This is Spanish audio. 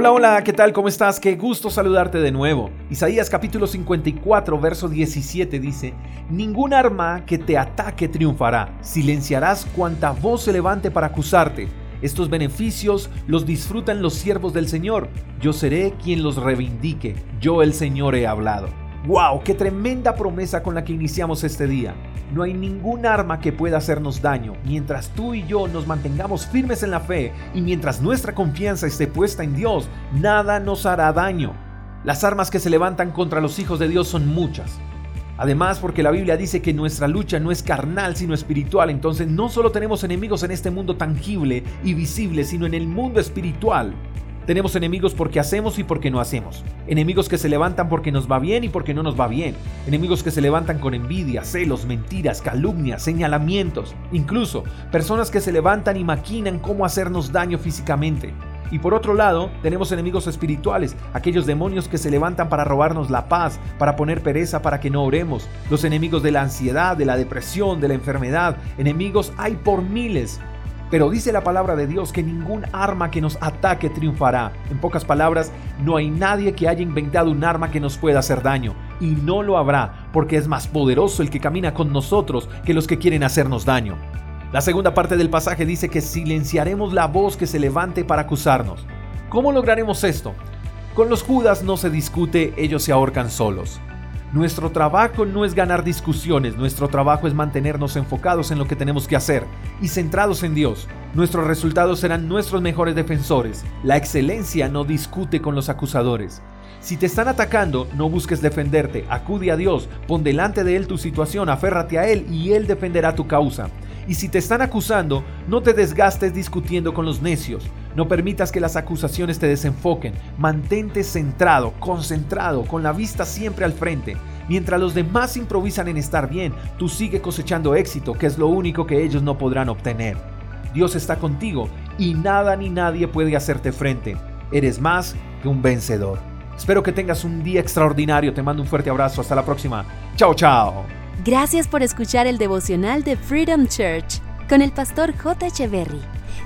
Hola, hola, ¿qué tal? ¿Cómo estás? Qué gusto saludarte de nuevo. Isaías capítulo 54, verso 17 dice, Ningún arma que te ataque triunfará, silenciarás cuanta voz se levante para acusarte. Estos beneficios los disfrutan los siervos del Señor. Yo seré quien los reivindique. Yo el Señor he hablado. ¡Wow! ¡Qué tremenda promesa con la que iniciamos este día! No hay ningún arma que pueda hacernos daño mientras tú y yo nos mantengamos firmes en la fe y mientras nuestra confianza esté puesta en Dios, nada nos hará daño. Las armas que se levantan contra los hijos de Dios son muchas. Además, porque la Biblia dice que nuestra lucha no es carnal, sino espiritual. Entonces, no solo tenemos enemigos en este mundo tangible y visible, sino en el mundo espiritual. Tenemos enemigos porque hacemos y porque no hacemos. Enemigos que se levantan porque nos va bien y porque no nos va bien. Enemigos que se levantan con envidia, celos, mentiras, calumnias, señalamientos. Incluso personas que se levantan y maquinan cómo hacernos daño físicamente. Y por otro lado, tenemos enemigos espirituales, aquellos demonios que se levantan para robarnos la paz, para poner pereza para que no oremos, los enemigos de la ansiedad, de la depresión, de la enfermedad, enemigos hay por miles. Pero dice la palabra de Dios que ningún arma que nos ataque triunfará. En pocas palabras, no hay nadie que haya inventado un arma que nos pueda hacer daño. Y no lo habrá, porque es más poderoso el que camina con nosotros que los que quieren hacernos daño. La segunda parte del pasaje dice que silenciaremos la voz que se levante para acusarnos. ¿Cómo lograremos esto? Con los judas no se discute, ellos se ahorcan solos. Nuestro trabajo no es ganar discusiones, nuestro trabajo es mantenernos enfocados en lo que tenemos que hacer y centrados en Dios. Nuestros resultados serán nuestros mejores defensores. La excelencia no discute con los acusadores. Si te están atacando, no busques defenderte, acude a Dios, pon delante de Él tu situación, aférrate a Él y Él defenderá tu causa. Y si te están acusando, no te desgastes discutiendo con los necios. No permitas que las acusaciones te desenfoquen. Mantente centrado, concentrado, con la vista siempre al frente. Mientras los demás improvisan en estar bien, tú sigue cosechando éxito, que es lo único que ellos no podrán obtener. Dios está contigo y nada ni nadie puede hacerte frente. Eres más que un vencedor. Espero que tengas un día extraordinario. Te mando un fuerte abrazo. Hasta la próxima. Chao, chao. Gracias por escuchar el devocional de Freedom Church con el pastor J. Echeverry.